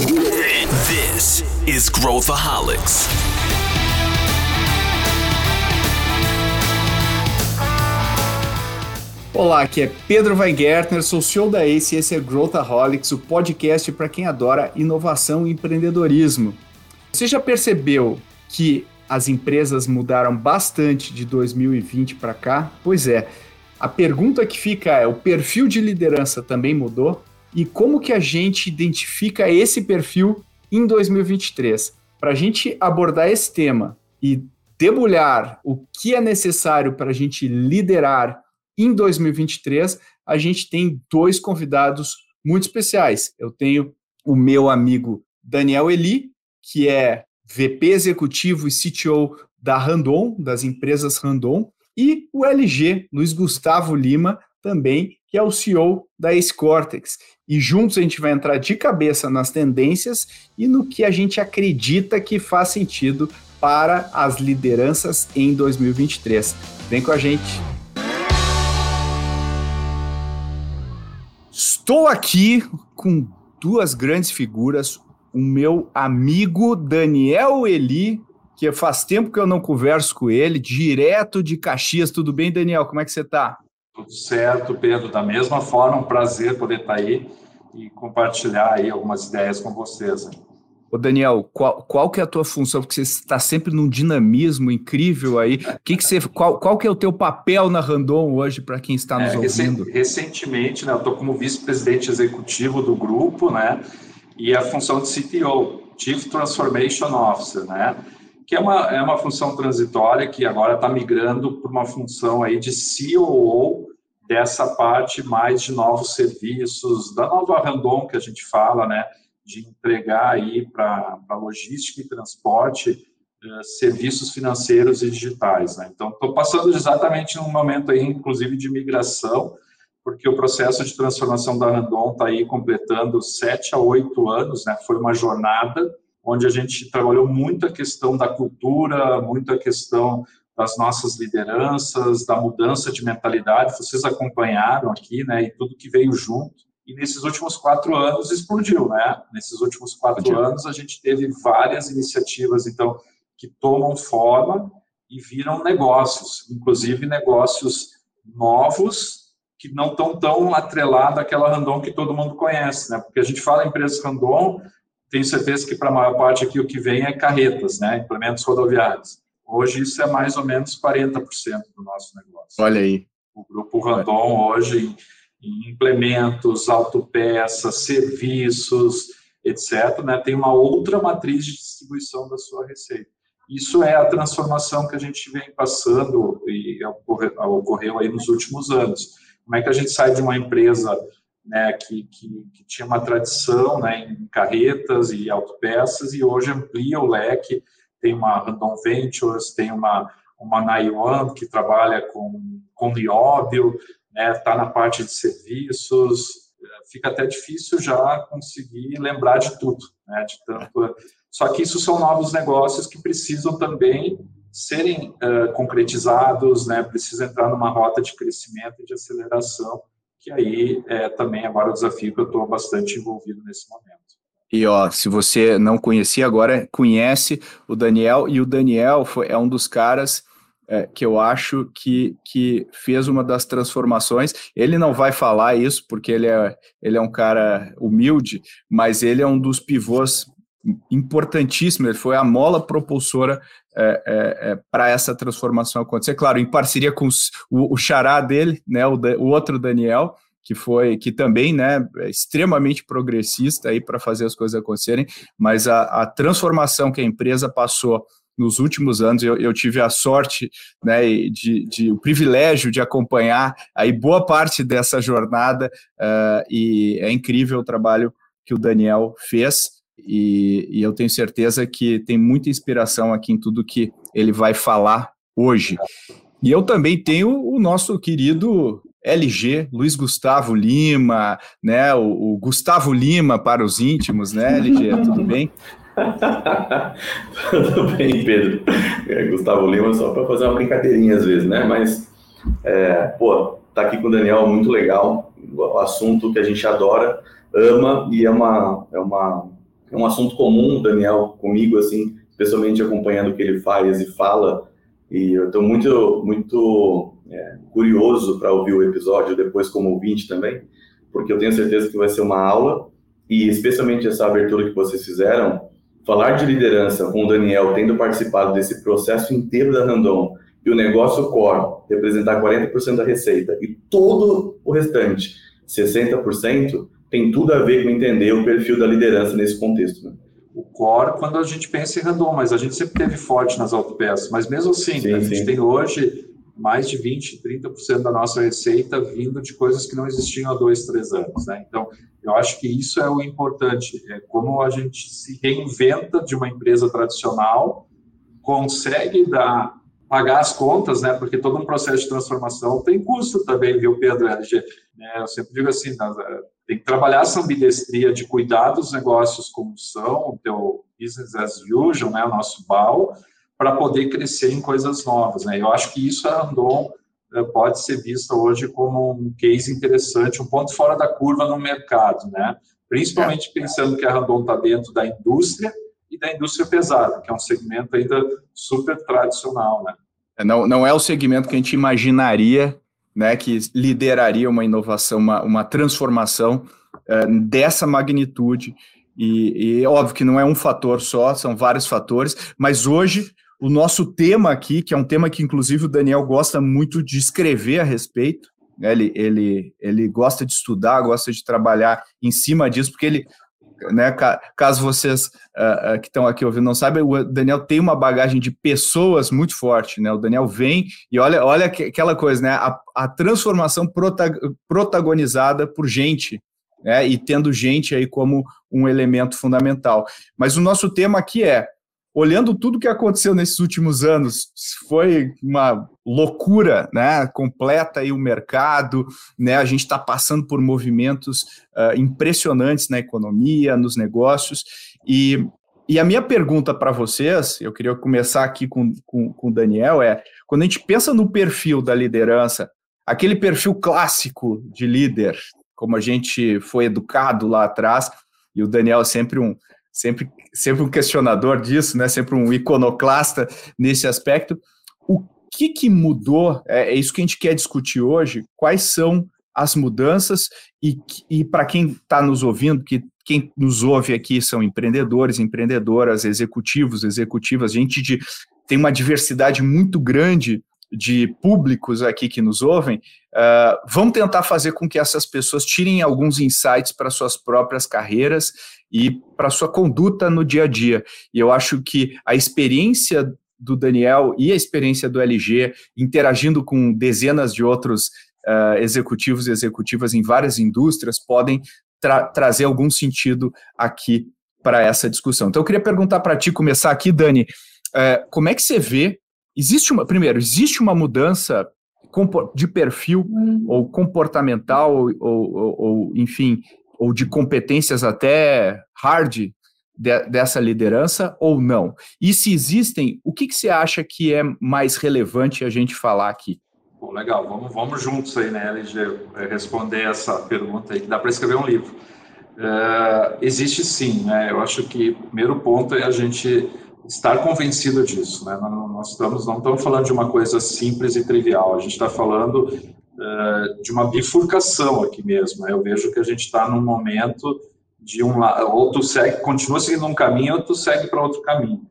This is Growthaholics. Olá, aqui é Pedro Weingärtner, sou CEO da ACE e esse é Growthaholics, o podcast para quem adora inovação e empreendedorismo. Você já percebeu que as empresas mudaram bastante de 2020 para cá? Pois é. A pergunta que fica é: o perfil de liderança também mudou? E como que a gente identifica esse perfil em 2023? Para a gente abordar esse tema e debulhar o que é necessário para a gente liderar em 2023, a gente tem dois convidados muito especiais. Eu tenho o meu amigo Daniel Eli, que é VP executivo e CTO da Randon, das empresas Randon, e o LG, Luiz Gustavo Lima, também, que é o CEO da Ace Cortex. E juntos a gente vai entrar de cabeça nas tendências e no que a gente acredita que faz sentido para as lideranças em 2023. Vem com a gente. Estou aqui com duas grandes figuras, o meu amigo Daniel Eli, que faz tempo que eu não converso com ele, direto de Caxias. Tudo bem, Daniel? Como é que você está? Tudo certo, Pedro. Da mesma forma, um prazer poder estar aí e compartilhar aí algumas ideias com vocês. Ô Daniel, qual, qual que é a tua função? Porque você está sempre num dinamismo incrível aí. Que que você, qual, qual que é o teu papel na Randon hoje para quem está nos é, ouvindo? Recentemente, né, eu estou como vice-presidente executivo do grupo, né? e a função de CTO, Chief Transformation Officer, né? Que é uma, é uma função transitória que agora está migrando para uma função aí de COO dessa parte mais de novos serviços, da nova Randon que a gente fala, né? De entregar aí para logística e transporte eh, serviços financeiros e digitais, né? Então, estou passando exatamente num momento aí, inclusive, de migração, porque o processo de transformação da Randon está aí completando sete a oito anos, né? Foi uma jornada onde a gente trabalhou muito a questão da cultura, muito a questão das nossas lideranças, da mudança de mentalidade. Vocês acompanharam aqui, né? E tudo que veio junto. E nesses últimos quatro anos explodiu, né? Nesses últimos quatro anos a gente teve várias iniciativas, então, que tomam forma e viram negócios, inclusive negócios novos que não estão tão atrelados àquela Randon que todo mundo conhece, né? Porque a gente fala em empresas Randon, tenho certeza que para a maior parte aqui o que vem é carretas, né? Implementos rodoviários. Hoje isso é mais ou menos 40% do nosso negócio. Olha aí. O grupo Randon hoje em implementos, autopeças, serviços, etc., né, tem uma outra matriz de distribuição da sua receita. Isso é a transformação que a gente vem passando e ocorreu, ocorreu aí nos últimos anos. Como é que a gente sai de uma empresa né, que, que, que, tinha uma tradição né, em carretas e autopeças e hoje amplia o leque, tem uma Randon Ventures, tem uma, uma Naiwan que trabalha com, com nióbio, está né, tá na parte de serviços, fica até difícil já conseguir lembrar de tudo, né, de tanto... Só que isso são novos negócios que precisam também serem uh, concretizados, né, precisa entrar numa rota de crescimento e de aceleração, que aí é também agora o desafio que eu estou bastante envolvido nesse momento. E ó, se você não conhecia agora, conhece o Daniel, e o Daniel foi, é um dos caras é, que eu acho que, que fez uma das transformações. Ele não vai falar isso, porque ele é, ele é um cara humilde, mas ele é um dos pivôs importantíssimo, ele foi a mola propulsora é, é, é, para essa transformação acontecer. Claro, em parceria com os, o, o xará dele, né, o, o, outro Daniel, que foi que também né, é extremamente progressista para fazer as coisas acontecerem, mas a, a, transformação que a empresa passou nos últimos anos, eu, eu tive a sorte, né, de, de, o privilégio de acompanhar aí boa parte dessa jornada uh, e é incrível o trabalho que o Daniel fez. E, e, eu tenho certeza que tem muita inspiração aqui em tudo que ele vai falar hoje. E eu também tenho o nosso querido LG, Luiz Gustavo Lima, né? O, o Gustavo Lima para os íntimos, né, LG? Tudo bem? Tudo bem, Pedro. É, Gustavo Lima só para fazer uma brincadeirinha às vezes, né? Mas, é, pô, tá aqui com o Daniel, muito legal. O assunto que a gente adora, ama e é uma, é uma é um assunto comum, Daniel, comigo, assim, especialmente acompanhando o que ele faz e fala, e eu estou muito, muito é, curioso para ouvir o episódio depois como ouvinte também, porque eu tenho certeza que vai ser uma aula, e especialmente essa abertura que vocês fizeram, falar de liderança com o Daniel, tendo participado desse processo inteiro da Randon, e o negócio core representar 40% da receita, e todo o restante, 60%, tem tudo a ver com entender o perfil da liderança nesse contexto. Né? O core, quando a gente pensa em Randon, mas a gente sempre teve forte nas autopeças, mas mesmo assim, sim, a gente tem hoje mais de 20%, 30% da nossa receita vindo de coisas que não existiam há dois, três anos. Né? Então, eu acho que isso é o importante, é como a gente se reinventa de uma empresa tradicional, consegue dar, pagar as contas, né? porque todo um processo de transformação tem custo também, viu, Pedro? LG? Né? Eu sempre digo assim, tem que trabalhar essa ambidestria de cuidar dos negócios como são, o teu business as usual, né? o nosso BAL, para poder crescer em coisas novas. Né? Eu acho que isso a Randon eh, pode ser vista hoje como um case interessante, um ponto fora da curva no mercado, né? principalmente é. pensando que a Randon está dentro da indústria da indústria pesada, que é um segmento ainda super tradicional. Né? É, não, não é o segmento que a gente imaginaria né, que lideraria uma inovação, uma, uma transformação uh, dessa magnitude. E, e óbvio que não é um fator só, são vários fatores, mas hoje o nosso tema aqui, que é um tema que inclusive o Daniel gosta muito de escrever a respeito, né? ele, ele, ele gosta de estudar, gosta de trabalhar em cima disso, porque ele, né, caso vocês uh, uh, que estão aqui ouvindo não sabem, o Daniel tem uma bagagem de pessoas muito forte, né? O Daniel vem e olha, olha aquela coisa, né? A, a transformação prota protagonizada por gente, né? E tendo gente aí como um elemento fundamental. Mas o nosso tema aqui é olhando tudo que aconteceu nesses últimos anos, foi uma loucura, né, completa aí o mercado, né, a gente está passando por movimentos uh, impressionantes na economia, nos negócios, e, e a minha pergunta para vocês, eu queria começar aqui com, com, com o Daniel, é, quando a gente pensa no perfil da liderança, aquele perfil clássico de líder, como a gente foi educado lá atrás, e o Daniel é sempre um, sempre, sempre um questionador disso, né? Sempre um iconoclasta nesse aspecto. O que, que mudou? É, é isso que a gente quer discutir hoje. Quais são as mudanças e, e para quem está nos ouvindo, que quem nos ouve aqui são empreendedores, empreendedoras, executivos, executivas, gente de tem uma diversidade muito grande de públicos aqui que nos ouvem, uh, vamos tentar fazer com que essas pessoas tirem alguns insights para suas próprias carreiras e para sua conduta no dia a dia. E eu acho que a experiência do Daniel e a experiência do LG, interagindo com dezenas de outros uh, executivos e executivas em várias indústrias, podem tra trazer algum sentido aqui para essa discussão. Então, eu queria perguntar para ti, começar aqui, Dani, uh, como é que você vê Existe uma, primeiro, existe uma mudança de perfil uhum. ou comportamental ou, ou, ou, enfim, ou de competências até hard de, dessa liderança ou não? E se existem, o que, que você acha que é mais relevante a gente falar aqui? Bom, legal, vamos, vamos juntos aí, né, LG, é, responder essa pergunta aí, que dá para escrever um livro. Uh, existe sim, né? Eu acho que o primeiro ponto é a gente estar convencido disso. Né? Nós estamos, não estamos falando de uma coisa simples e trivial, a gente está falando de uma bifurcação aqui mesmo. Né? Eu vejo que a gente está num momento de um ou tu segue, continua seguindo um caminho, ou tu segue para outro caminho.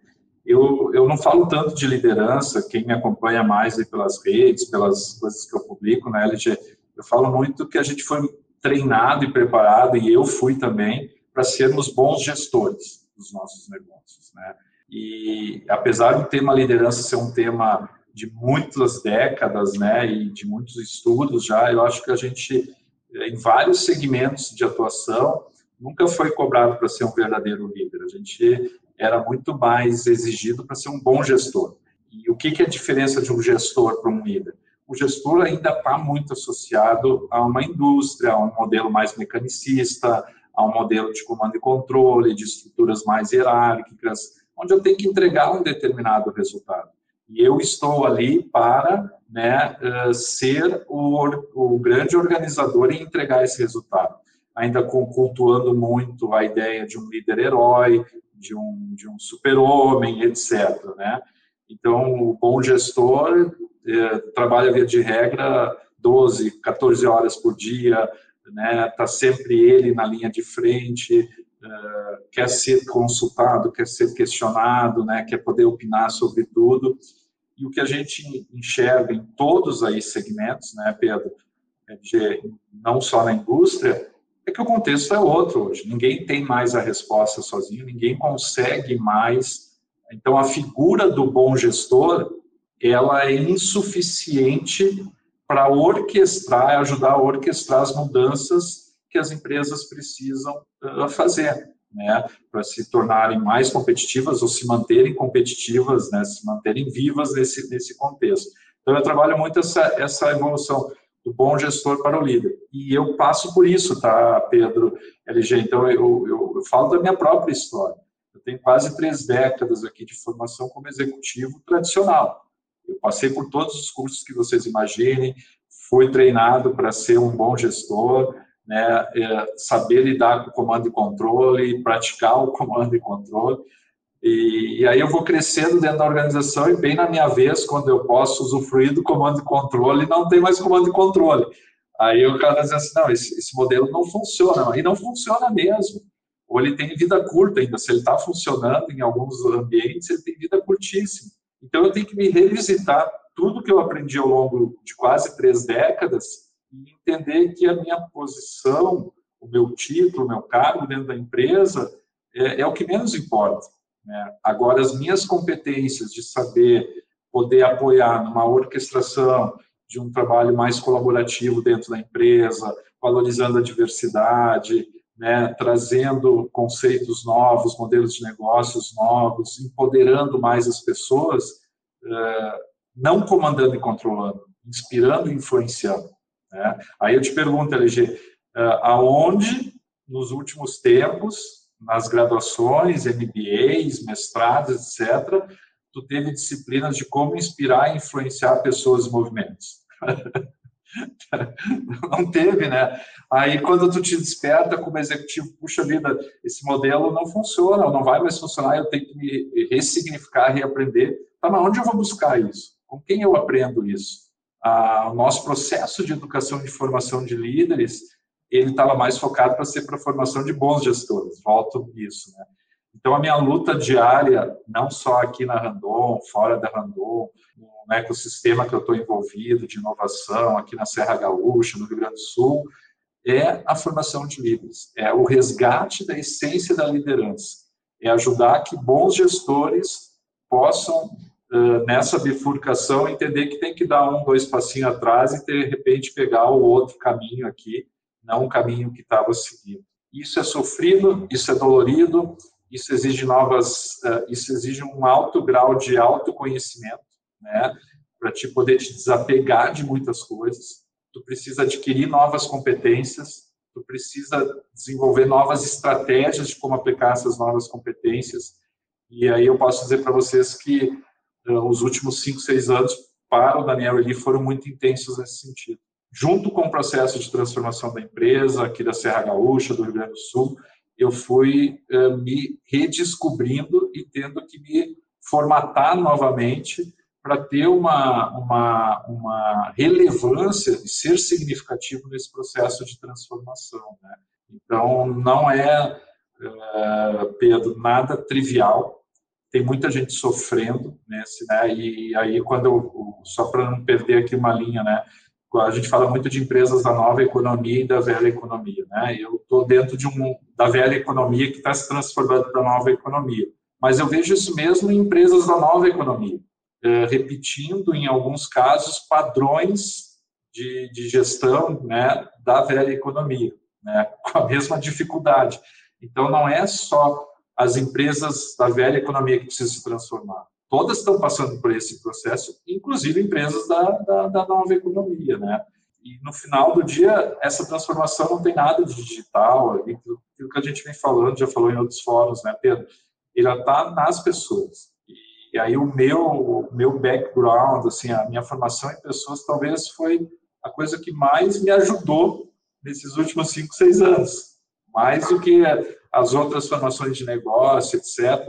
Eu, eu não falo tanto de liderança, quem me acompanha mais pelas redes, pelas coisas que eu publico na LG, eu falo muito que a gente foi treinado e preparado, e eu fui também, para sermos bons gestores dos nossos negócios, né? E apesar do tema liderança ser um tema de muitas décadas, né, e de muitos estudos já, eu acho que a gente, em vários segmentos de atuação, nunca foi cobrado para ser um verdadeiro líder. A gente era muito mais exigido para ser um bom gestor. E o que, que é a diferença de um gestor para um líder? O gestor ainda está muito associado a uma indústria, a um modelo mais mecanicista, a um modelo de comando e controle, de estruturas mais hierárquicas, onde eu tenho que entregar um determinado resultado. E eu estou ali para né, eh, ser o, o grande organizador e entregar esse resultado. ainda cultuando muito a ideia de um líder herói, de um, de um super-homem, etc. Né? Então, o bom gestor é, trabalha, via de regra, 12, 14 horas por dia, né? Tá sempre ele na linha de frente, uh, quer ser consultado, quer ser questionado, né? Quer poder opinar sobre tudo. E o que a gente enxerga em todos aí segmentos, né, Pedro, é de, não só na indústria, é que o contexto é outro hoje. Ninguém tem mais a resposta sozinho, ninguém consegue mais. Então, a figura do bom gestor, ela é insuficiente para orquestrar, ajudar a orquestrar as mudanças que as empresas precisam uh, fazer, né, para se tornarem mais competitivas ou se manterem competitivas, né, se manterem vivas nesse, nesse contexto. Então, eu trabalho muito essa, essa evolução do bom gestor para o líder. E eu passo por isso, tá, Pedro, LG? Então, eu, eu, eu falo da minha própria história. Eu tenho quase três décadas aqui de formação como executivo tradicional. Eu passei por todos os cursos que vocês imaginem, fui treinado para ser um bom gestor, né, é, saber lidar com comando e controle, praticar o comando e controle. E, e, aí eu vou crescendo dentro da organização e bem na minha vez, quando eu posso usufruir do comando e controle, não tem mais comando e controle. Aí o cara diz assim, não, esse, esse modelo não funciona. E não funciona mesmo. Ou ele tem vida curta ainda. Se ele está funcionando em alguns ambientes, ele tem vida curtíssima. Então, eu tenho que me revisitar tudo que eu aprendi ao longo de quase três décadas e entender que a minha posição, o meu título, o meu cargo dentro da empresa é, é o que menos importa. Né? Agora, as minhas competências de saber poder apoiar numa orquestração de um trabalho mais colaborativo dentro da empresa, valorizando a diversidade, né, trazendo conceitos novos, modelos de negócios novos, empoderando mais as pessoas, é, não comandando e controlando, inspirando e influenciando. Né? Aí eu te pergunto, LG, é, aonde nos últimos tempos, nas graduações, MBAs, mestrados, etc., tu teve disciplinas de como inspirar e influenciar pessoas e movimentos? não teve, né? Aí quando tu te desperta como executivo, puxa vida, esse modelo não funciona, não vai mais funcionar, eu tenho que me ressignificar, reaprender. Tá, mas onde eu vou buscar isso? Com quem eu aprendo isso? O nosso processo de educação de formação de líderes, ele estava mais focado para ser para a formação de bons gestores. Volto nisso, né? Então a minha luta diária, não só aqui na Randon, fora da Randon, no ecossistema que eu estou envolvido de inovação aqui na Serra Gaúcha, no Rio Grande do Sul, é a formação de líderes, é o resgate da essência da liderança, é ajudar que bons gestores possam, nessa bifurcação, entender que tem que dar um, dois passinhos atrás e, de repente, pegar o outro caminho aqui, não o caminho que estava seguindo. Isso é sofrido, isso é dolorido, isso exige novas, isso exige um alto grau de autoconhecimento, né, para te poder te desapegar de muitas coisas. Tu precisa adquirir novas competências, tu precisa desenvolver novas estratégias de como aplicar essas novas competências. E aí eu posso dizer para vocês que os últimos cinco, seis anos para o Daniel Eli foram muito intensos nesse sentido. Junto com o processo de transformação da empresa aqui da Serra Gaúcha, do Rio Grande do Sul, eu fui uh, me redescobrindo e tendo que me formatar novamente para ter uma, uma, uma relevância e ser significativo nesse processo de transformação. Né? Então, não é, é, Pedro, nada trivial. Tem muita gente sofrendo nesse, né? E aí, quando só para não perder aqui uma linha, né? A gente fala muito de empresas da nova economia e da velha economia, né? Eu estou dentro de um da velha economia que está se transformando para a nova economia, mas eu vejo isso mesmo em empresas da nova economia eh, repetindo, em alguns casos, padrões de, de gestão né, da velha economia, né, com a mesma dificuldade. Então, não é só as empresas da velha economia que precisam se transformar. Todas estão passando por esse processo, inclusive empresas da, da, da nova economia, né? E no final do dia, essa transformação não tem nada de digital, aquilo que a gente vem falando, já falou em outros fóruns, né, Pedro? Ele está nas pessoas. E aí o meu, o meu background, assim, a minha formação em pessoas talvez foi a coisa que mais me ajudou nesses últimos cinco, seis anos, mais do que as outras formações de negócio, etc.,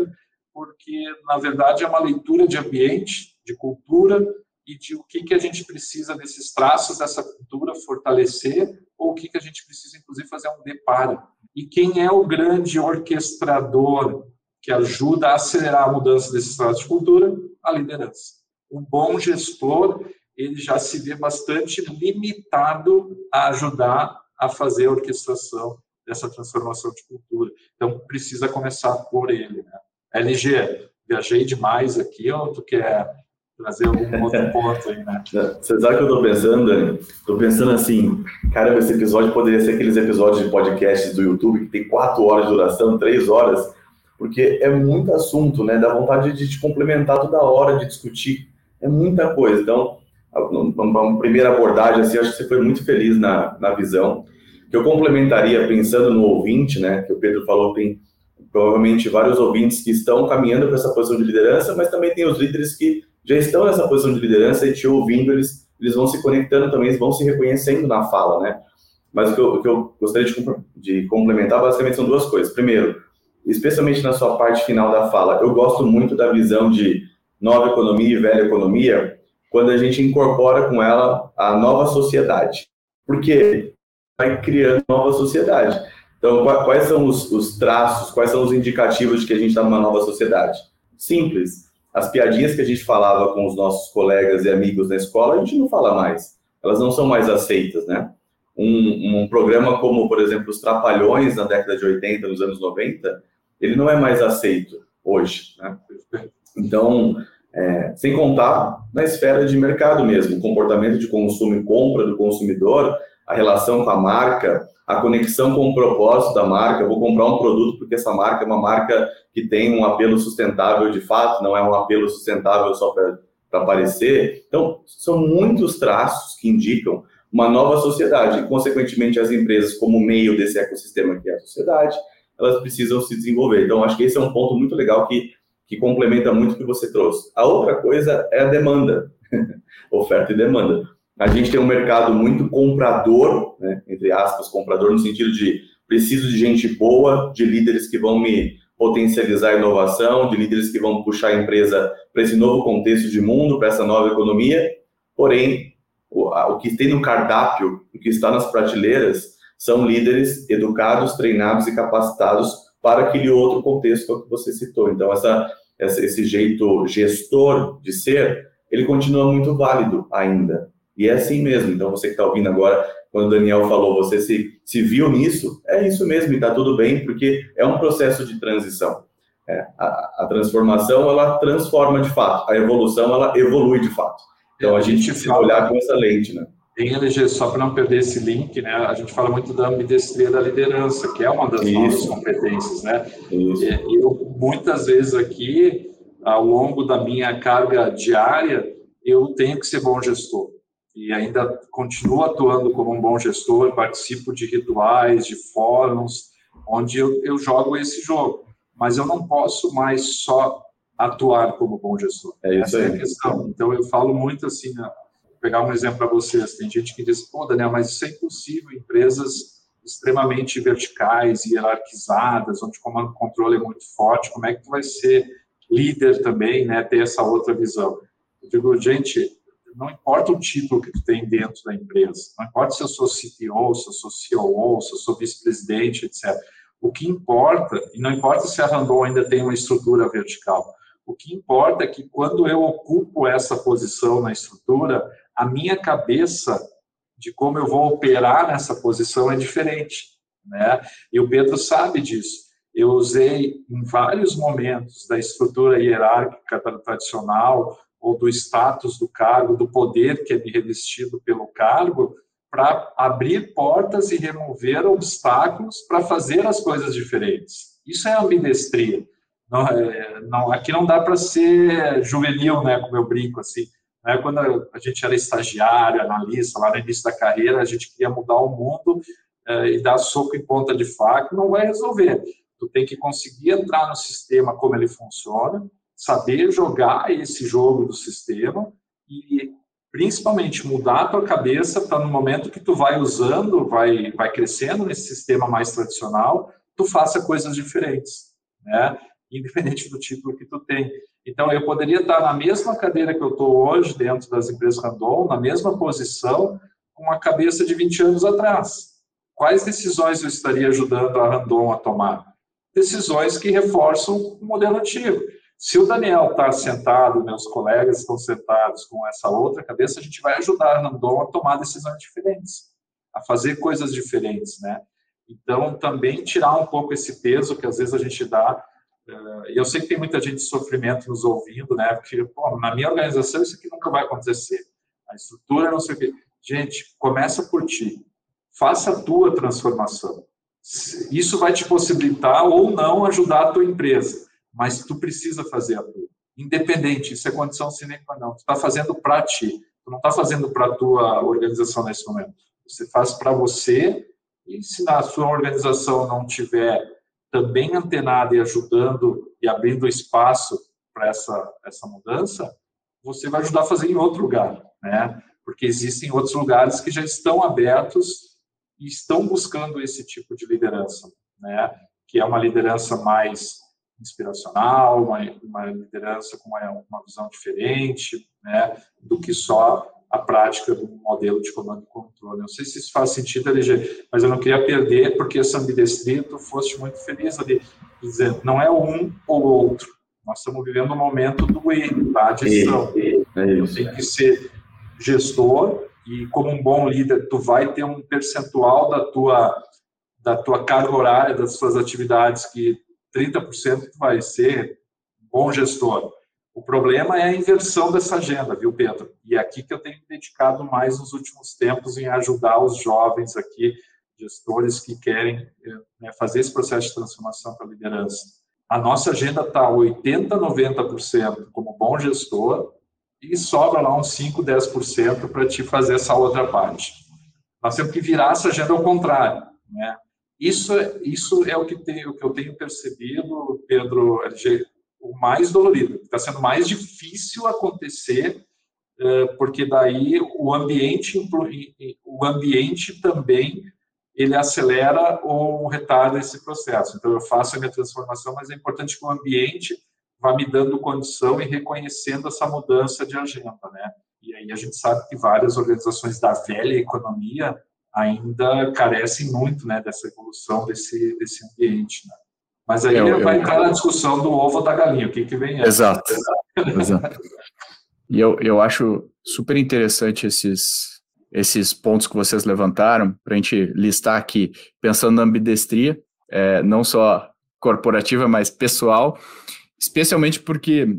porque, na verdade, é uma leitura de ambiente, de cultura e de o que, que a gente precisa desses traços dessa cultura fortalecer ou o que, que a gente precisa, inclusive, fazer um deparo. E quem é o grande orquestrador que ajuda a acelerar a mudança desses traços de cultura? A liderança. Um bom gestor, ele já se vê bastante limitado a ajudar a fazer a orquestração dessa transformação de cultura. Então, precisa começar por ele. Né? LG, viajei demais aqui, ou tu quer trazer algum outro ponto aí, né? Você sabe o que eu estou pensando, Dani? Estou pensando assim, cara, esse episódio poderia ser aqueles episódios de podcast do YouTube que tem quatro horas de duração, três horas, porque é muito assunto, né? Dá vontade de te complementar toda hora, de discutir. É muita coisa. Então, uma primeira abordagem, assim, acho que você foi muito feliz na, na visão que eu complementaria pensando no ouvinte, né, que o Pedro falou, tem provavelmente vários ouvintes que estão caminhando para essa posição de liderança, mas também tem os líderes que já estão nessa posição de liderança e te ouvindo, eles, eles vão se conectando também, eles vão se reconhecendo na fala, né? Mas o que eu, o que eu gostaria de, de complementar basicamente são duas coisas. Primeiro, especialmente na sua parte final da fala, eu gosto muito da visão de nova economia e velha economia, quando a gente incorpora com ela a nova sociedade. Por quê? Vai criando nova sociedade. Então, quais são os, os traços, quais são os indicativos de que a gente está numa nova sociedade? Simples. As piadinhas que a gente falava com os nossos colegas e amigos na escola, a gente não fala mais. Elas não são mais aceitas, né? Um, um programa como, por exemplo, os Trapalhões na década de 80, nos anos 90, ele não é mais aceito hoje, né? Então, é, sem contar na esfera de mercado mesmo, o comportamento de consumo e compra do consumidor a relação com a marca, a conexão com o propósito da marca. Eu vou comprar um produto porque essa marca é uma marca que tem um apelo sustentável de fato, não é um apelo sustentável só para aparecer. Então, são muitos traços que indicam uma nova sociedade e, consequentemente, as empresas, como meio desse ecossistema que é a sociedade, elas precisam se desenvolver. Então, acho que esse é um ponto muito legal que, que complementa muito o que você trouxe. A outra coisa é a demanda, oferta e demanda a gente tem um mercado muito comprador, né, entre aspas, comprador no sentido de preciso de gente boa, de líderes que vão me potencializar a inovação, de líderes que vão puxar a empresa para esse novo contexto de mundo, para essa nova economia. Porém, o, que tem no cardápio, o que está nas prateleiras, são líderes educados, treinados e capacitados para aquele outro contexto que você citou. Então, essa, esse jeito gestor de ser, ele continua muito válido ainda. E é assim mesmo. Então, você que está ouvindo agora, quando o Daniel falou, você se, se viu nisso, é isso mesmo, e está tudo bem, porque é um processo de transição. É, a, a, transformação, ela transforma de fato, a evolução, ela evolui de fato. Então, a, gente, precisa olhar com essa lente, né? Em LG, só para não perder esse link, né, a gente fala muito da ambidestria da liderança, que é uma das Isso. nossas competências, né? Isso. E eu, muitas vezes aqui, ao longo da minha carga diária, eu tenho que ser bom gestor e ainda continuo atuando como um bom gestor, participo de rituais, de fóruns, onde eu, eu jogo esse jogo. Mas eu não posso mais só atuar como bom gestor. É isso Essa aí. é a questão. Então, eu falo muito assim, vou pegar um exemplo para vocês. Tem gente que diz, pô, Daniel, mas isso é impossível. Empresas extremamente verticais, hierarquizadas, onde o comando controle é muito forte, como é que tu vai ser líder também, né, ter essa outra visão? Eu digo, gente, não importa o título que tu tem dentro da empresa, não importa se eu sou CTO, se eu sou COO, se eu sou vice-presidente, etc. O que importa, e não importa se a Randon ainda tem uma estrutura vertical, o que importa é que quando eu ocupo essa posição na estrutura, a minha cabeça de como eu vou operar nessa posição é diferente, né? E o Pedro sabe disso. Eu usei em vários momentos da estrutura hierárquica tradicional ou do status do cargo, do poder que é me revestido pelo cargo, para abrir portas e remover obstáculos para fazer as coisas diferentes. Isso é ambidestria. Não, é, não, aqui não dá para ser juvenil, né, como eu brinco assim. Né, quando a gente era estagiário, analista, lá no início da carreira, a gente queria mudar o mundo é, e dar soco em ponta de faca, não vai resolver. Tu tem que conseguir entrar no sistema como ele funciona, saber jogar esse jogo do sistema e principalmente mudar a tua cabeça para no momento que tu vai usando, vai, vai crescendo nesse sistema mais tradicional, tu faça coisas diferentes, né? Independente do título que tu tem. Então, eu poderia estar na mesma cadeira que eu estou hoje, dentro das empresas Randon, na mesma posição, com a cabeça de 20 anos atrás. Quais decisões eu estaria ajudando a Randon a tomar? Decisões que reforçam o modelo antigo. Se o Daniel está sentado, meus colegas estão sentados com essa outra cabeça, a gente vai ajudar a Randon a tomar decisões diferentes, a fazer coisas diferentes, né? Então, também tirar um pouco esse peso que às vezes a gente dá e eu sei que tem muita gente de sofrimento nos ouvindo, né? Porque, pô, na minha organização isso aqui nunca vai acontecer. A estrutura não sei o quê. Gente, começa por ti. Faça a tua transformação. Isso vai te possibilitar ou não ajudar a tua empresa, mas tu precisa fazer a tua. Independente, isso é condição sine qua non. Tu está fazendo para ti. Tu não está fazendo para a tua organização nesse momento. Você faz para você e se na sua organização não tiver também antenada e ajudando e abrindo espaço para essa, essa mudança, você vai ajudar a fazer em outro lugar, né? Porque existem outros lugares que já estão abertos e estão buscando esse tipo de liderança, né? Que é uma liderança mais inspiracional, uma, uma liderança com uma, uma visão diferente, né? Do que só a prática do modelo de comando e controle. Não sei se isso faz sentido, LG, mas eu não queria perder, porque essa ambidestria, tu foste muito feliz ali, dizer, não é um ou outro. Nós estamos vivendo um momento do E, tá? Gestão. É eu tenho que ser gestor e, como um bom líder, tu vai ter um percentual da tua, da tua carga horária, das suas atividades, que 30% tu vai ser bom gestor o problema é a inversão dessa agenda, viu, Pedro? E é aqui que eu tenho dedicado mais nos últimos tempos em ajudar os jovens aqui, gestores que querem né, fazer esse processo de transformação para a liderança. A nossa agenda está 80%, 90% como bom gestor e sobra lá uns 5%, 10% para te fazer essa outra parte. Nós temos que virar essa agenda ao contrário, né? Isso, isso é o que, tem, o que eu tenho percebido, Pedro, LG, o mais dolorido. Está sendo mais difícil acontecer, eh, porque daí o ambiente, o ambiente também ele acelera ou retarda esse processo. Então eu faço a minha transformação, mas é importante que o ambiente vá me dando condição e reconhecendo essa mudança de agenda, né? E aí a gente sabe que várias organizações da velha economia ainda carecem muito, né, dessa evolução desse desse ambiente, né? Mas aí eu, vai eu, entrar na discussão do ovo ou da galinha, o que, que vem antes. Exato. Exato. E eu, eu acho super interessante esses, esses pontos que vocês levantaram, para a gente listar aqui, pensando na ambidestria, é, não só corporativa, mas pessoal, especialmente porque,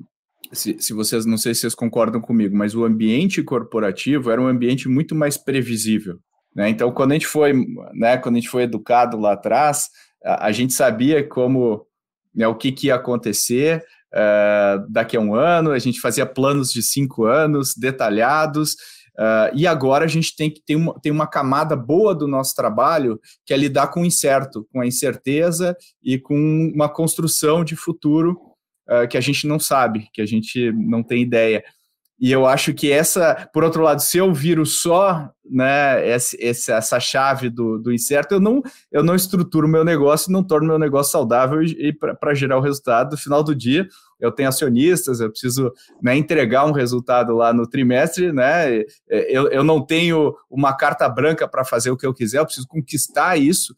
se, se vocês, não sei se vocês concordam comigo, mas o ambiente corporativo era um ambiente muito mais previsível. Né? Então, quando a gente foi, né, quando a gente foi educado lá atrás, a, a gente sabia como né, o que, que ia acontecer uh, daqui a um ano, a gente fazia planos de cinco anos detalhados. Uh, e agora a gente tem que ter uma, tem uma camada boa do nosso trabalho que é lidar com o incerto, com a incerteza e com uma construção de futuro uh, que a gente não sabe, que a gente não tem ideia. E eu acho que essa, por outro lado, se eu viro só né, essa, essa chave do, do incerto, eu não, eu não estruturo meu negócio não torno meu negócio saudável e, e para gerar o resultado. No final do dia, eu tenho acionistas, eu preciso né, entregar um resultado lá no trimestre, né? Eu, eu não tenho uma carta branca para fazer o que eu quiser, eu preciso conquistar isso.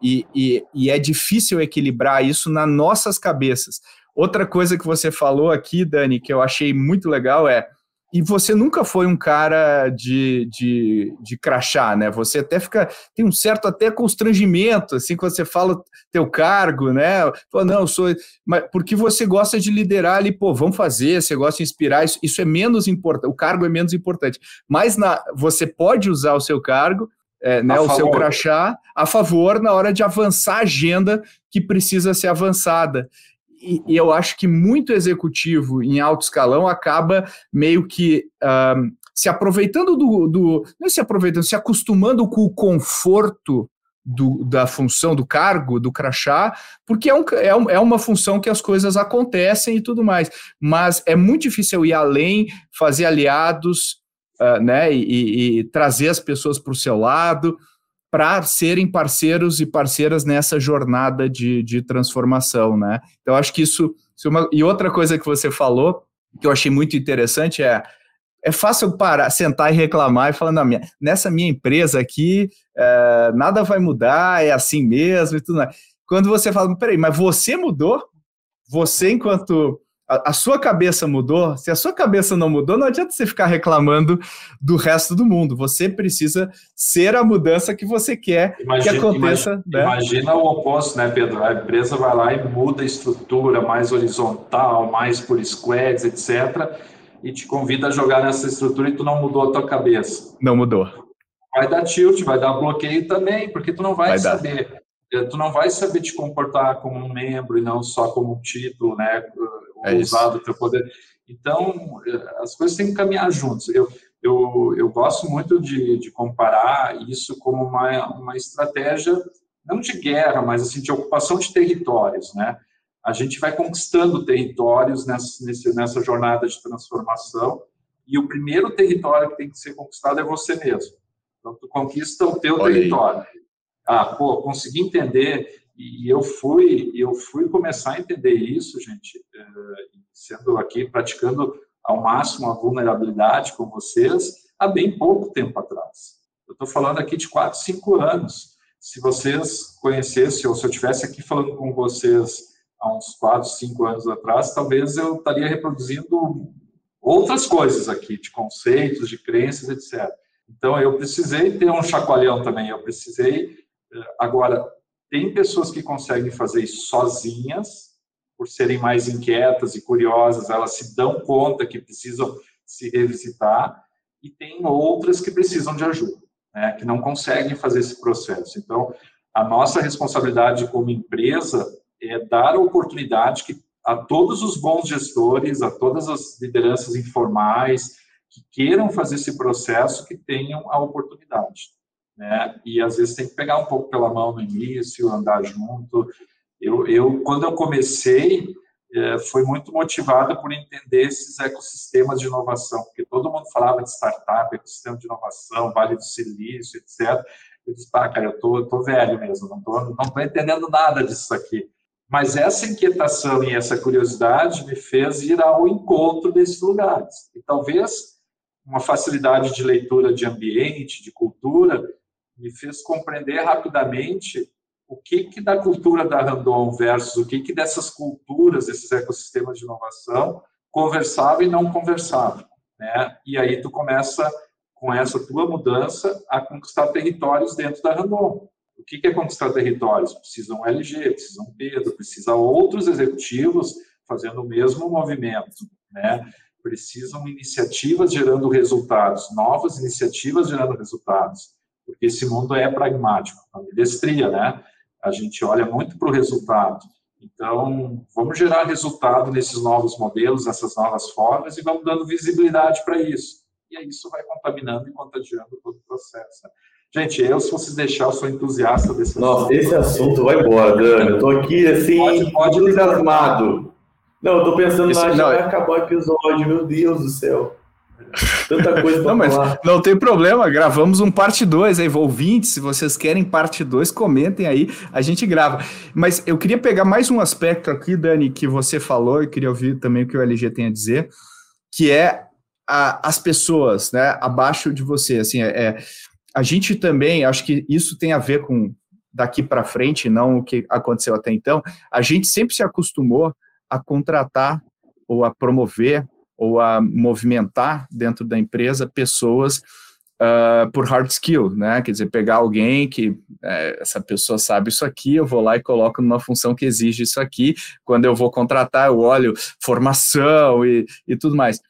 E, e, e é difícil equilibrar isso nas nossas cabeças. Outra coisa que você falou aqui, Dani, que eu achei muito legal é e você nunca foi um cara de, de, de crachá, né? Você até fica, tem um certo até constrangimento, assim, quando você fala teu cargo, né? Fala, não, eu sou. Mas porque você gosta de liderar ali, pô, vamos fazer, você gosta de inspirar, isso, isso é menos importante, o cargo é menos importante. Mas na, você pode usar o seu cargo, é, né, o seu crachá, a favor na hora de avançar a agenda que precisa ser avançada e, e, eu acho que muito executivo em alto escalão acaba meio que um, se aproveitando do, do. Não é se aproveitando, se acostumando com o conforto do, da função, do cargo, do crachá, porque é, um, é, um, é uma função que as coisas acontecem e tudo mais. Mas é muito difícil ir além, fazer aliados, uh, né, e, e, trazer as pessoas para o seu lado, para serem parceiros e parceiras nessa jornada de, de transformação, né? Então, acho que isso, é uma, e outra coisa que você falou, que eu achei muito interessante, é é fácil parar, sentar e reclamar e falar, não, minha, nessa minha empresa aqui, é, nada vai mudar, é assim mesmo e tudo mais. Quando você fala, peraí, mas você mudou? Você, enquanto a, a, sua cabeça mudou, se a sua cabeça não mudou, não adianta você ficar reclamando do resto do mundo. Você precisa ser a mudança que você quer imagina, que aconteça. Imagina, né? imagina o oposto, né, Pedro? A empresa vai lá e muda a estrutura mais horizontal, mais por squads, etc e te convida a jogar nessa estrutura e tu não mudou a tua cabeça. Não mudou. Vai dar tilt, vai dar bloqueio também, porque tu não vai, vai saber. Dar. Tu não vai saber te comportar como um membro e não só como um título, né? É usado o teu poder. Então, eh, as coisas têm que caminhar juntos. Eu, eu, eu gosto muito de, de comparar isso como uma, uma estratégia, não de guerra, mas assim, de ocupação de territórios, né? a gente vai conquistando territórios nessa, nessa jornada de transformação, e o primeiro território que tem que ser conquistado é você mesmo. Então, tu conquista o teu território. Ah, pô, consegui entender, e eu fui, eu fui começar a entender isso, gente, eh, sendo aqui, praticando ao máximo a vulnerabilidade com vocês, há bem pouco tempo atrás. Eu estou falando aqui de 4, 5 anos. Se vocês conhecessem, ou se eu estivesse aqui falando com vocês há uns 4, 5 anos atrás, talvez eu estaria reproduzindo outras coisas aqui, de conceitos, de crenças, etc. Então, eu precisei ter um chacoalhão também, eu precisei. Eh, agora, tem pessoas que conseguem fazer isso sozinhas, por serem mais inquietas e curiosas, elas se dão conta que precisam se revisitar, e tem outras que precisam de ajuda, né, que não conseguem fazer esse processo. Então, a nossa responsabilidade como empresa é dar a oportunidade que, a todos os bons gestores, a todas as lideranças informais que queiram fazer esse processo, que tenham a oportunidade. Né? E às vezes tem que pegar um pouco pela mão no início, andar junto. Eu, eu quando eu comecei, é, foi muito motivado por entender esses ecossistemas de inovação, porque todo mundo falava de startup, ecossistema de inovação, Vale do Silício, etc. Eu disse, pá, cara, eu tô, eu tô velho mesmo, não tô, não tô entendendo nada disso aqui. Mas essa inquietação e essa curiosidade me fez ir ao encontro desses lugares. E talvez uma facilidade de leitura de ambiente, de cultura, me fez compreender rapidamente o que, que da cultura da Randon versus o que, que dessas culturas, desses ecossistemas de inovação, conversava e não conversava. Né? E aí tu começa, com essa tua mudança, a conquistar territórios dentro da Randon. O que é conquistar territórios? Precisa um LG, precisa um Pedro, precisa outros executivos fazendo o mesmo movimento, né? Precisam iniciativas gerando resultados, novas iniciativas gerando resultados, esse mundo é pragmático, a ambidestria, né? A gente olha muito para o resultado. Então, vamos gerar resultado nesses novos modelos, nessas novas formas e vamos dando visibilidade para isso. E aí isso vai contaminando e contagiando todo o processo. Né? Gente, eu, se vocês deixar, eu sou entusiasta desse Nossa, assunto. esse assunto vai embora, Dani. Eu tô aqui, assim, pode, pode entusiasmado. Não, eu tô pensando, Isso, já vai acabar o episódio, meu Deus do céu. Tanta coisa pra não, mas falar. Não tem problema, gravamos um parte 2 aí, ouvintes, se vocês querem parte 2, comentem aí, a gente grava. Mas eu queria pegar mais um aspecto aqui, Dani, que você falou, e queria ouvir também o que o LG tem a dizer, que é a, as pessoas, né, abaixo de você, assim, é, é a gente também, acho que isso tem a ver com daqui para frente, não o que aconteceu até então, a gente sempre se acostumou a contratar ou a promover ou a movimentar dentro da empresa pessoas uh, por hard skill, né? Quer dizer, pegar alguém que é, essa pessoa sabe isso aqui, eu vou lá e coloco numa função que exige isso aqui. Quando eu vou contratar, eu olho formação e, e tudo mais.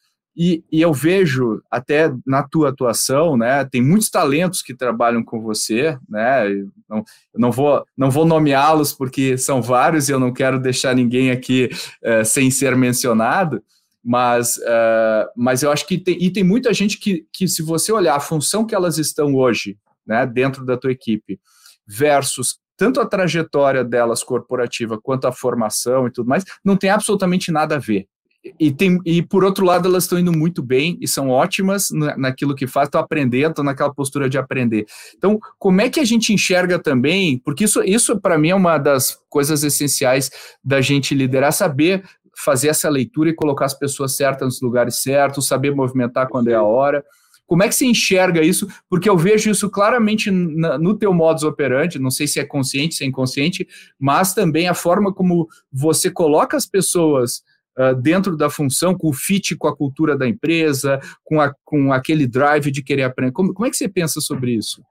E, e, eu vejo até na tua atuação, né? Tem muitos talentos que trabalham com você, né? Eu não, não vou não vou nomeá-los porque são vários e eu não quero deixar ninguém aqui uh, sem ser mencionado. Mas, uh, mas eu acho que tem, e tem muita gente que, que, se você olhar a função que elas estão hoje, né, dentro da tua equipe, versus tanto a trajetória delas corporativa quanto a formação e tudo mais, não tem absolutamente nada a ver e, tem, e por outro lado, elas estão indo muito bem e são ótimas naquilo que fazem, estão aprendendo, estão naquela postura de aprender. Então, como é que a gente enxerga também? Porque isso, isso para mim, é uma das coisas essenciais da gente liderar, saber fazer essa leitura e colocar as pessoas certas nos lugares certos, saber movimentar quando é a hora. Como é que você enxerga isso? Porque eu vejo isso claramente no teu modus operandi, não sei se é consciente, se é inconsciente, mas também a forma como você coloca as pessoas uh, dentro da função, com o fit com a cultura da empresa, com, a, com aquele drive de querer aprender. Como, como é que você pensa sobre isso?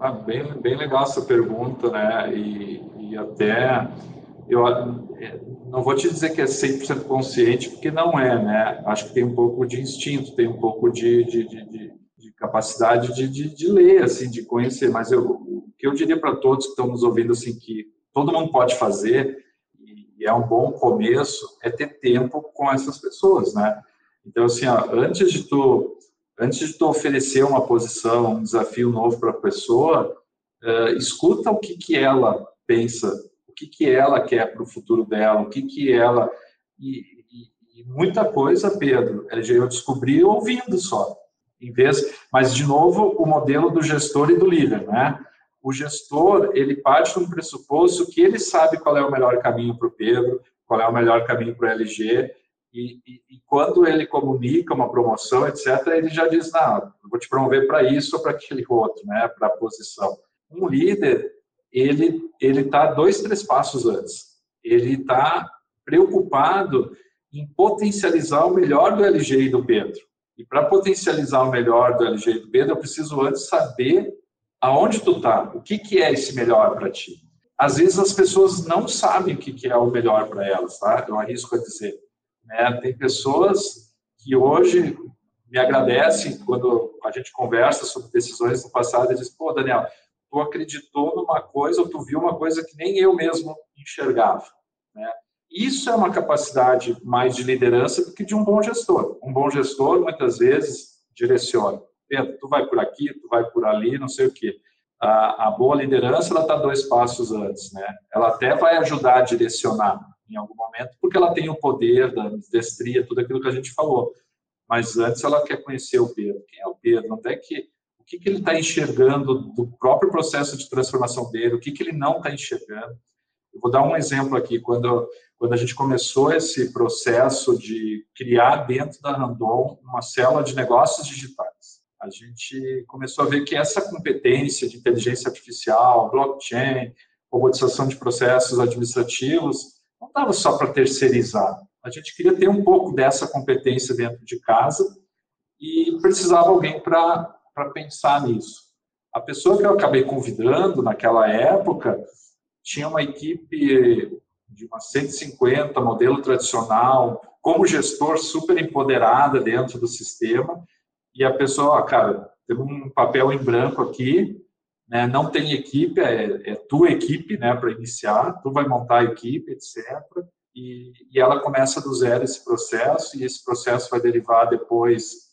Ah, bem, bem legal essa pergunta, né? E, e até eu não vou te dizer que é 100% consciente, porque não é, né? Acho que tem um pouco de instinto, tem um pouco de, de, de, de capacidade de, de, de, ler, assim, de conhecer. Mas eu, o que eu diria para todos que estão nos ouvindo, assim, que todo mundo pode fazer, e é um bom começo, é ter tempo com essas pessoas, né? Então, assim, ó, antes de tu antes de tu oferecer uma posição, um desafio novo para a pessoa, uh, escuta o que que ela pensa que, que ela quer para o futuro dela, o que, que ela. E, e, e muita coisa, Pedro, eu descobri ouvindo só. Em vez, mas, de novo, o modelo do gestor e do líder, né? O gestor, ele parte de um pressuposto que ele sabe qual é o melhor caminho para o Pedro, qual é o melhor caminho para o LG, e, e, e, quando ele comunica uma promoção, etc., ele já diz, não, vou te promover para isso ou para aquele outro, né, para a posição. Um líder, ele ele está dois, três passos antes. Ele está preocupado em potencializar o melhor do LG e do Pedro. E para potencializar o melhor do LG e do Pedro, eu preciso antes saber aonde tu está, o que, que é esse melhor para ti. Às vezes as pessoas não sabem o que, que é o melhor para elas, tá? Eu arrisco a dizer. Né? Tem pessoas que hoje me agradecem quando a gente conversa sobre decisões do passado e diz, pô, Daniel, tu acreditou numa coisa ou tu viu uma coisa que nem eu mesmo enxergava. Né? Isso é uma capacidade mais de liderança do que de um bom gestor. Um bom gestor, muitas vezes, direciona. Pedro, tu vai por aqui, tu vai por ali, não sei o quê. A, a boa liderança, ela está dois passos antes. Né? Ela até vai ajudar a direcionar em algum momento, porque ela tem o poder da destria, tudo aquilo que a gente falou. Mas antes ela quer conhecer o Pedro. Quem é o Pedro? Onde é que que, que ele está enxergando do próprio processo de transformação dele, o que, que ele não está enxergando. Eu vou dar um exemplo aqui. Quando, quando a gente começou esse processo de criar dentro da Randon uma célula de negócios digitais, a gente começou a ver que essa competência de inteligência artificial, blockchain, robotização de processos administrativos, não estava só para terceirizar. A gente queria ter um pouco dessa competência dentro de casa e precisava alguém para para pensar nisso. A pessoa que eu acabei convidando naquela época tinha uma equipe de umas 150, modelo tradicional, como gestor super empoderada dentro do sistema, e a pessoa, cara, tem um papel em branco aqui, né, não tem equipe, é, é tua equipe, né, para iniciar, tu vai montar a equipe, etc. E, e ela começa do zero esse processo, e esse processo vai derivar depois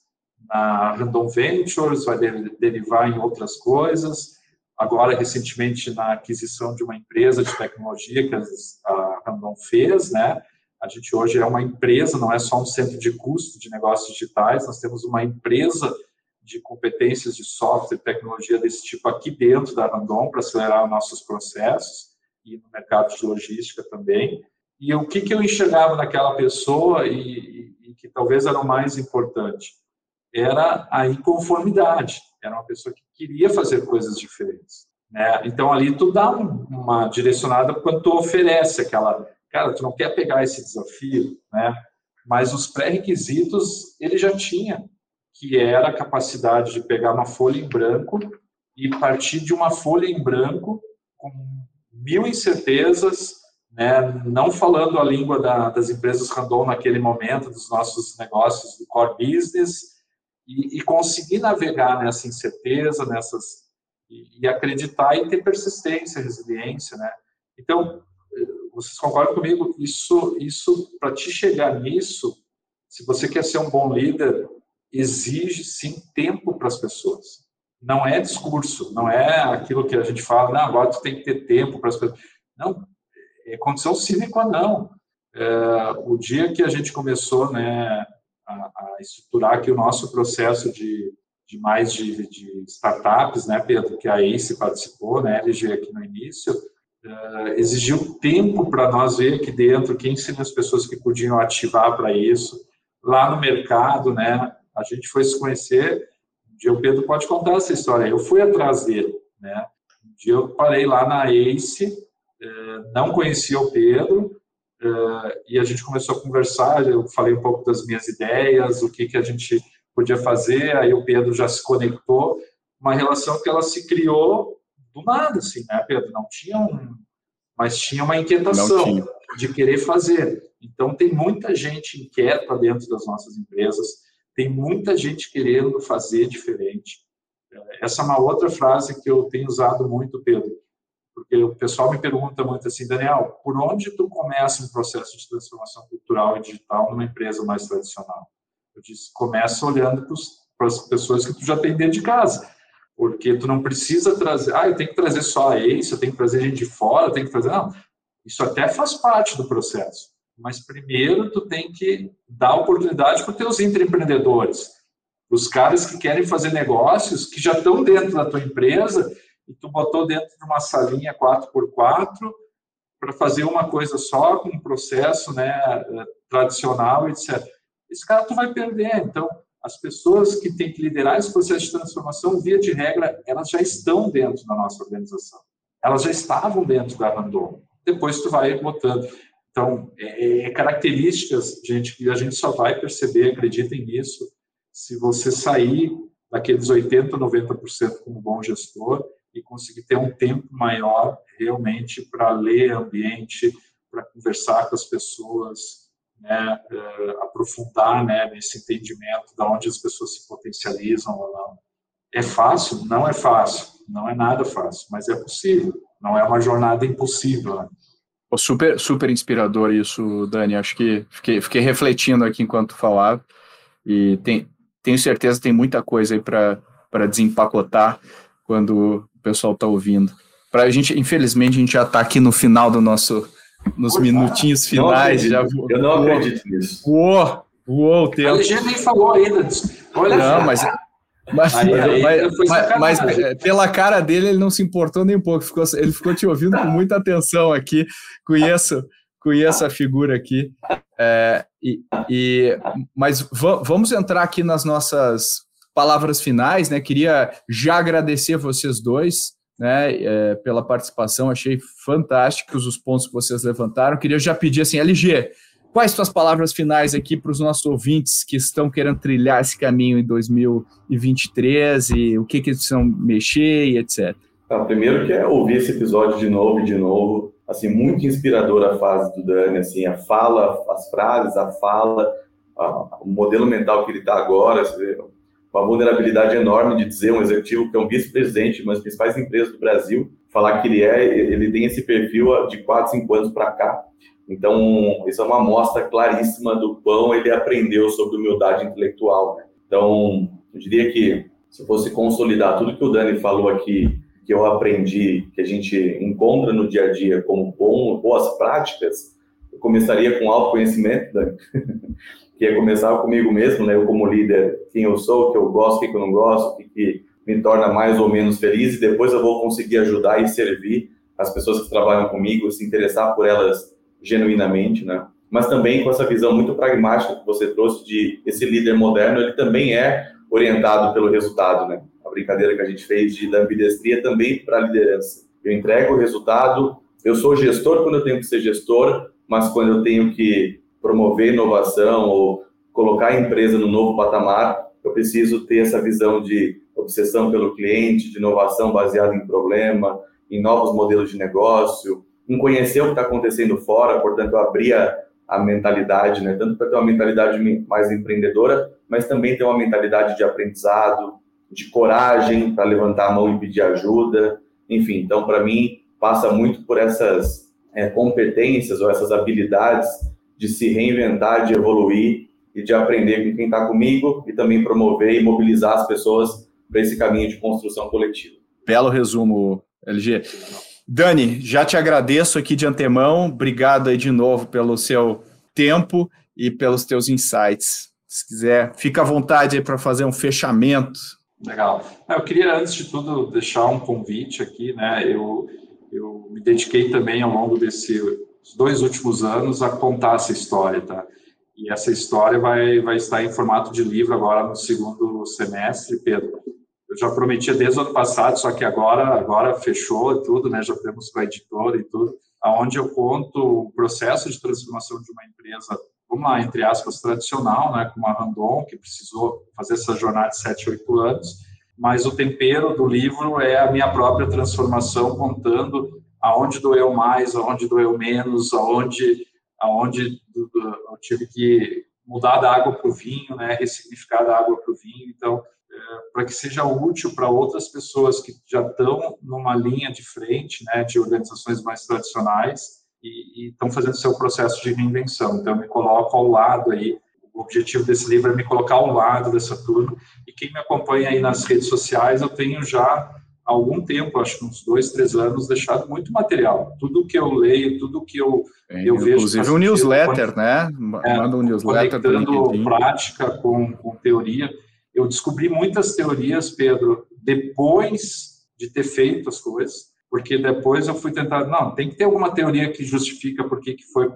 na Random Ventures, vai derivar em outras coisas. Agora, recentemente, na aquisição de uma empresa de tecnologia que a Randon fez, né? A gente hoje é uma empresa, não é só um centro de custo de negócios digitais, nós temos uma empresa de competências de software e tecnologia desse tipo aqui dentro da Randon para acelerar nossos processos e no mercado de logística também. E o que, que eu enxergava naquela pessoa e, e, e que talvez era o mais importante? Era a inconformidade. Era uma pessoa que queria fazer coisas diferentes. Né? Então, ali tu dá uma direcionada quando tu oferece aquela... Cara, tu não quer pegar esse desafio, né? Mas os pré-requisitos ele já tinha, que era a capacidade de pegar uma folha em branco e partir de uma folha em branco com mil incertezas, né, não falando a língua da, das empresas random naquele momento, dos nossos negócios do core business, e, e conseguir navegar nessa incerteza, nessas e, e, acreditar e ter persistência, resiliência, né? Então, vocês concordam comigo? Isso, isso para te chegar nisso, se você quer ser um bom líder, exige sim tempo para as pessoas. Não é discurso, não é aquilo que a gente fala, não, agora tu tem que ter tempo para as pessoas. Não, é condição sine qua non. é, o dia que a gente começou né, a, a estruturar aqui o nosso processo de, de mais de, de, startups, né, Pedro, que a ACE participou, né, LG aqui no início, uh, exigiu tempo para nós ver aqui dentro quem seriam as pessoas que podiam ativar para isso. Lá no mercado, né, a gente foi se conhecer. Um dia o Pedro pode contar essa história. Eu fui atrás dele, né. Um dia eu parei lá na ACE, uh, não conhecia o Pedro, Uh, e a gente começou a conversar, eu falei um pouco das minhas ideias, o que, que a gente podia fazer, aí o Pedro já se conectou, uma relação que ela se criou do nada, assim, né, Pedro? Não tinha um... Mas tinha uma inquietação tinha. de querer fazer. Então, tem muita gente inquieta dentro das nossas empresas, tem muita gente querendo fazer diferente. Essa é uma outra frase que eu tenho usado muito, Pedro porque o pessoal me pergunta muito assim, Daniel, por onde tu começa um processo de transformação cultural e digital numa empresa mais tradicional? Eu disse, começa olhando para as pessoas que tu já tem dentro de casa, porque tu não precisa trazer, ah, eu tenho que trazer só a isso, eu tenho que trazer gente de fora, eu tenho que trazer, não, isso até faz parte do processo, mas primeiro tu tem que dar oportunidade para os teus empreendedores, os caras que querem fazer negócios, que já estão dentro da tua empresa e tu botou dentro de uma salinha 4x4 para fazer uma coisa só, com um processo né, tradicional, etc. Esse cara tu vai perder. Então, as pessoas que têm que liderar esse processo de transformação, via de regra, elas já estão dentro da nossa organização. Elas já estavam dentro da Randon. Depois tu vai botando. Então, é, é características, gente, que a gente só vai perceber, acreditem nisso, se você sair daqueles 80%, 90% como bom gestor e conseguir ter um tempo maior realmente para ler ambiente, para conversar com as pessoas, né, uh, aprofundar né, nesse entendimento de onde as pessoas se potencializam ou não. É fácil? Não é fácil, não é nada fácil, mas é possível. Não é uma jornada impossível. Né? Super, super inspirador isso, Dani. Acho que fiquei, fiquei refletindo aqui enquanto falava e tem, tenho certeza que tem muita coisa aí para desempacotar quando o pessoal está ouvindo. Para a gente, infelizmente, a gente já está aqui no final do nosso, nos minutinhos finais. já, eu não acredito nisso. Uou, uou, o tempo. A gente nem falou ainda. Olha não, mas, mas, aí, aí, mas, mas, é, pela cara dele, ele não se importou nem um pouco. Ficou, ele ficou te ouvindo com muita atenção aqui. Conheço, conheço a figura aqui. É, e, e, mas vamos entrar aqui nas nossas palavras finais, né? Queria já agradecer vocês dois, né, é, pela participação. Achei fantásticos os pontos que vocês levantaram. Queria já pedir assim, LG, quais suas palavras finais aqui para os nossos ouvintes que estão querendo trilhar esse caminho em 2023 e o que que eles precisam mexer e etc. Então, primeiro que é ouvir esse episódio de novo e de novo, assim, muito inspiradora a fase do Dani, assim, a fala, as frases, a fala, a, o modelo mental que ele está agora, uma vulnerabilidade enorme de dizer um executivo que é um vice-presidente de uma das principais empresas do Brasil, falar que ele é, ele tem esse perfil de 4, 5 anos para cá. Então, isso é uma amostra claríssima do quão ele aprendeu sobre humildade intelectual. Né? Então, eu diria que se fosse consolidar tudo que o Dani falou aqui, que eu aprendi, que a gente encontra no dia a dia como bom, boas práticas, eu começaria com autoconhecimento, Dani. que é começar comigo mesmo, né? Eu como líder, quem eu sou, o que eu gosto, o que eu não gosto, o que me torna mais ou menos feliz e depois eu vou conseguir ajudar e servir as pessoas que trabalham comigo, se interessar por elas genuinamente, né? Mas também com essa visão muito pragmática que você trouxe de esse líder moderno, ele também é orientado pelo resultado, né? A brincadeira que a gente fez de da ambidestria também para a liderança. Eu entrego o resultado, eu sou gestor quando eu tenho que ser gestor, mas quando eu tenho que promover inovação ou colocar a empresa no novo patamar, eu preciso ter essa visão de obsessão pelo cliente, de inovação baseada em problema, em novos modelos de negócio, em conhecer o que está acontecendo fora, portanto, abrir a, a mentalidade, né? tanto para ter uma mentalidade mais empreendedora, mas também ter uma mentalidade de aprendizado, de coragem para levantar a mão e pedir ajuda, enfim. Então, para mim, passa muito por essas é, competências ou essas habilidades de se reinventar, de evoluir e de aprender com quem está comigo e também promover e mobilizar as pessoas para esse caminho de construção coletiva. Belo resumo, LG. Dani, já te agradeço aqui de antemão. Obrigado aí de novo pelo seu tempo e pelos teus insights. Se quiser, fica à vontade aí para fazer um fechamento. Legal. Eu queria, antes de tudo, deixar um convite aqui, né? Eu, eu me dediquei também ao longo desses dois últimos anos a contar essa história, tá? E essa história vai, vai estar em formato de livro agora no segundo semestre, Pedro. Eu já prometia desde o ano passado, só que agora, agora fechou e tudo, né? Já temos com a editora e tudo, aonde eu conto o processo de transformação de uma empresa uma, entre aspas, tradicional, né, como a Randon, que precisou fazer essa jornada de 7, 8 anos, mas o tempero do livro é a minha própria transformação, contando aonde doeu mais, aonde doeu menos, aonde, aonde eu tive que mudar da água para o vinho, né, ressignificar da água para o vinho, então, é, para que seja útil para outras pessoas que já estão numa linha de frente, né, de organizações mais tradicionais, e estão fazendo seu processo de reinvenção. Então, eu me coloco ao lado aí. O objetivo desse livro é me colocar ao lado dessa turma. E quem me acompanha aí nas redes sociais, eu tenho já há algum tempo, acho que uns dois, três anos, deixado muito material. Tudo que eu leio, tudo que eu, é, eu vejo. Inclusive um newsletter, né? É, Manda um newsletter. Conectando prática com, com teoria. Eu descobri muitas teorias, Pedro, depois de ter feito as coisas porque depois eu fui tentar, não, tem que ter alguma teoria que justifica por que, que foi,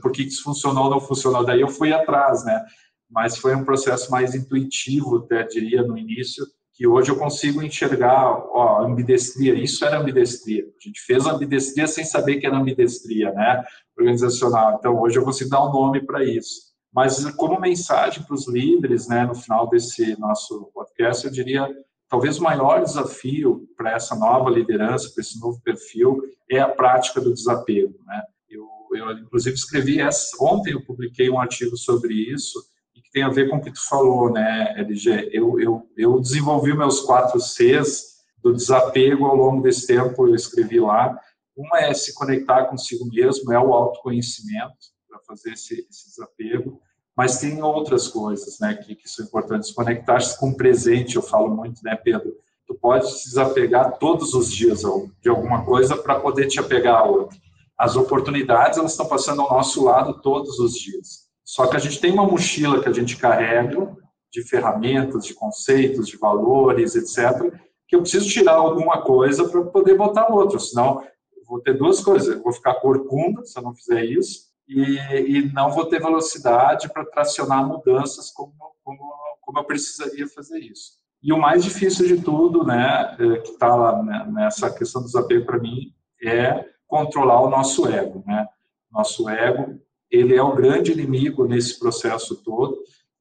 por que, que isso funcionou ou não funcionou. Daí eu fui atrás, né? Mas foi um processo mais intuitivo, até diria, no início, que hoje eu consigo enxergar, ó, ambidestria, isso era ambidestria. A gente fez ambidestria sem saber que era ambidestria, né? Organizacional. Então, hoje eu consigo dar um nome para isso. Mas como mensagem para os líderes, né, no final desse nosso podcast, eu diria Talvez o maior desafio para essa nova liderança, para esse novo perfil, é a prática do desapego. Né? Eu, eu, inclusive, escrevi essa, ontem, eu publiquei um artigo sobre isso, e tem a ver com o que tu falou, né, LG? Eu, eu, eu desenvolvi meus quatro Cs do desapego ao longo desse tempo, eu escrevi lá. Uma é se conectar consigo mesmo, é o autoconhecimento, para fazer esse, esse desapego mas tem outras coisas, né, que, que são importantes. Conectar-se com o presente, eu falo muito, né, Pedro? Tu pode se desapegar todos os dias de alguma coisa para poder te apegar a outra. As oportunidades, elas estão passando ao nosso lado todos os dias. Só que a gente tem uma mochila que a gente carrega de ferramentas, de conceitos, de valores, etc., que eu preciso tirar alguma coisa para poder botar outra, senão vou ter duas coisas, eu vou ficar corcunda se eu não fizer isso, e, e não vou ter velocidade para tracionar mudanças como, como, como eu precisaria fazer isso. E o mais difícil de tudo, né, é, que está lá nessa questão do desapego para mim, é controlar o nosso ego, né? Nosso ego, ele é o grande inimigo nesse processo todo.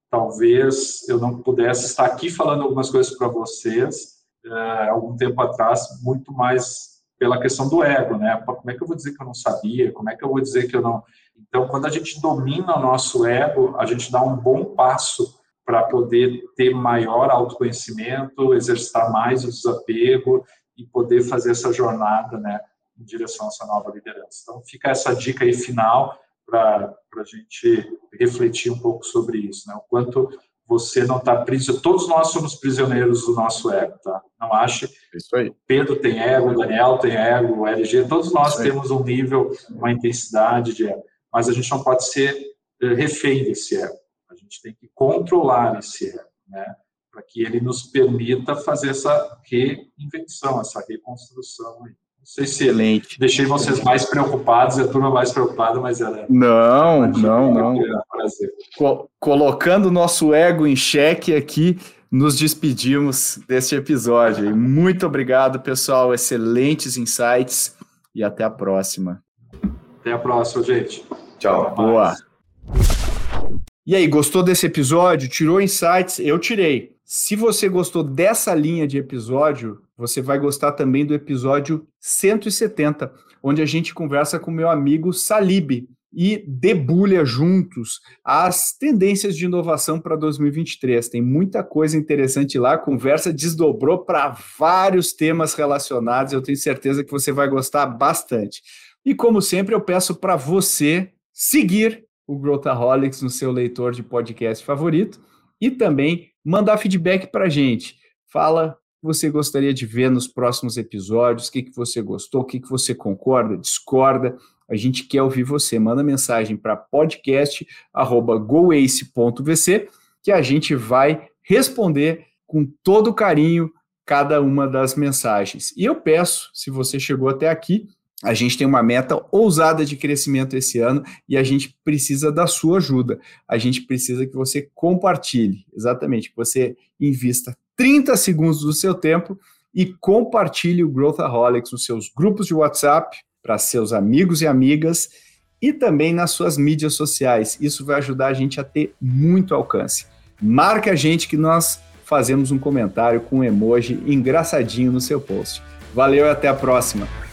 Talvez eu não pudesse estar aqui falando algumas coisas para vocês é, algum tempo atrás, muito mais pela questão do ego, né? Como é que eu vou dizer que eu não sabia? Como é que eu vou dizer que eu não então, quando a gente domina o nosso ego, a gente dá um bom passo para poder ter maior autoconhecimento, exercitar mais o desapego e poder fazer essa jornada, né, em direção a essa nova liderança. Então, fica essa dica aí final para a gente refletir um pouco sobre isso, né, o quanto você não está prisioneiro. Todos nós somos prisioneiros do nosso ego, tá? Não ache. Isso aí. Pedro tem ego, Daniel tem ego, o LG, todos nós temos um nível, uma intensidade de ego mas a gente não pode ser eh, refém desse ego. A gente tem que controlar esse ego, né? Para que ele nos permita fazer essa reinvenção, essa reconstrução. Não sei se Excelente. deixei vocês mais preocupados, a turma mais preocupada, mas era. Não, não, não. Co colocando o nosso ego em xeque aqui, nos despedimos deste episódio. Muito obrigado, pessoal. Excelentes insights e até a próxima. Até a próxima, gente. Tchau. Boa. E aí, gostou desse episódio? Tirou insights? Eu tirei. Se você gostou dessa linha de episódio, você vai gostar também do episódio 170, onde a gente conversa com meu amigo Salib e debulha juntos as tendências de inovação para 2023. Tem muita coisa interessante lá, a conversa desdobrou para vários temas relacionados. Eu tenho certeza que você vai gostar bastante. E como sempre, eu peço para você seguir o Growthaholics no seu leitor de podcast favorito e também mandar feedback para a gente. Fala você gostaria de ver nos próximos episódios, o que, que você gostou, o que, que você concorda, discorda. A gente quer ouvir você. Manda mensagem para podcast@goace.vc que a gente vai responder com todo carinho cada uma das mensagens. E eu peço, se você chegou até aqui, a gente tem uma meta ousada de crescimento esse ano e a gente precisa da sua ajuda. A gente precisa que você compartilhe, exatamente, que você invista 30 segundos do seu tempo e compartilhe o Growthaholics nos seus grupos de WhatsApp, para seus amigos e amigas e também nas suas mídias sociais. Isso vai ajudar a gente a ter muito alcance. Marca a gente que nós fazemos um comentário com um emoji engraçadinho no seu post. Valeu e até a próxima!